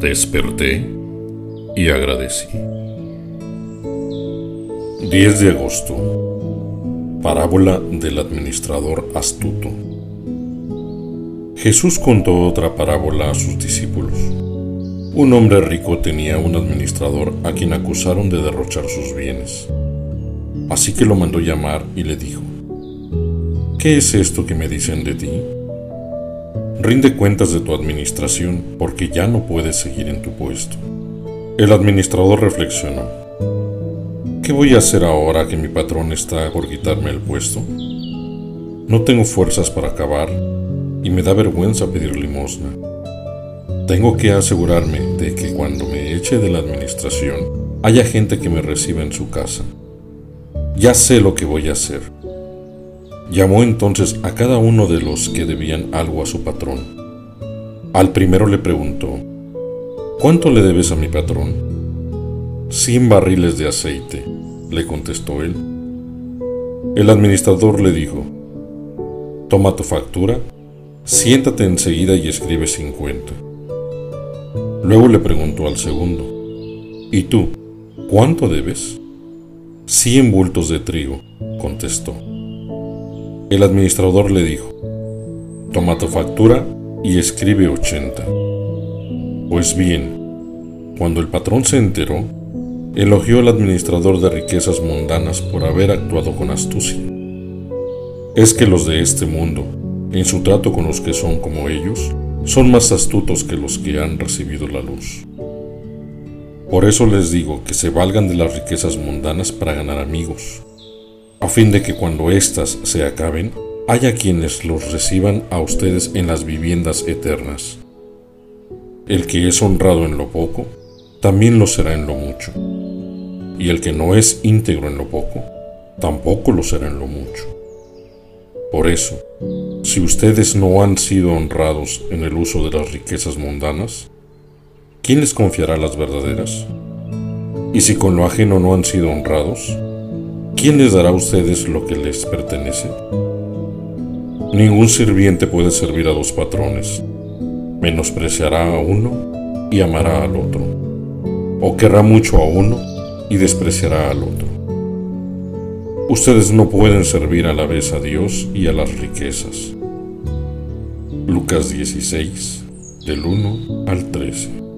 Desperté y agradecí. 10 de agosto. Parábola del administrador astuto. Jesús contó otra parábola a sus discípulos. Un hombre rico tenía un administrador a quien acusaron de derrochar sus bienes. Así que lo mandó llamar y le dijo, ¿Qué es esto que me dicen de ti? Rinde cuentas de tu administración porque ya no puedes seguir en tu puesto. El administrador reflexionó. ¿Qué voy a hacer ahora que mi patrón está por quitarme el puesto? No tengo fuerzas para acabar y me da vergüenza pedir limosna. Tengo que asegurarme de que cuando me eche de la administración haya gente que me reciba en su casa. Ya sé lo que voy a hacer. Llamó entonces a cada uno de los que debían algo a su patrón. Al primero le preguntó, ¿Cuánto le debes a mi patrón? Cien barriles de aceite, le contestó él. El administrador le dijo, Toma tu factura, siéntate enseguida y escribe cincuenta. Luego le preguntó al segundo, ¿Y tú, cuánto debes? Cien bultos de trigo, contestó. El administrador le dijo, Toma tu factura y escribe ochenta. Pues bien, cuando el patrón se enteró, elogió al administrador de riquezas mundanas por haber actuado con astucia. Es que los de este mundo, en su trato con los que son como ellos, son más astutos que los que han recibido la luz. Por eso les digo que se valgan de las riquezas mundanas para ganar amigos, fin de que cuando éstas se acaben, haya quienes los reciban a ustedes en las viviendas eternas. El que es honrado en lo poco, también lo será en lo mucho. Y el que no es íntegro en lo poco, tampoco lo será en lo mucho. Por eso, si ustedes no han sido honrados en el uso de las riquezas mundanas, ¿quién les confiará las verdaderas? Y si con lo ajeno no han sido honrados, ¿quién les dará a ustedes lo que les pertenece? Ningún sirviente puede servir a dos patrones menospreciará a uno y amará al otro, o querrá mucho a uno y despreciará al otro. Ustedes no pueden servir a la vez a Dios y a las riquezas. Lucas 16, del 1 al 13.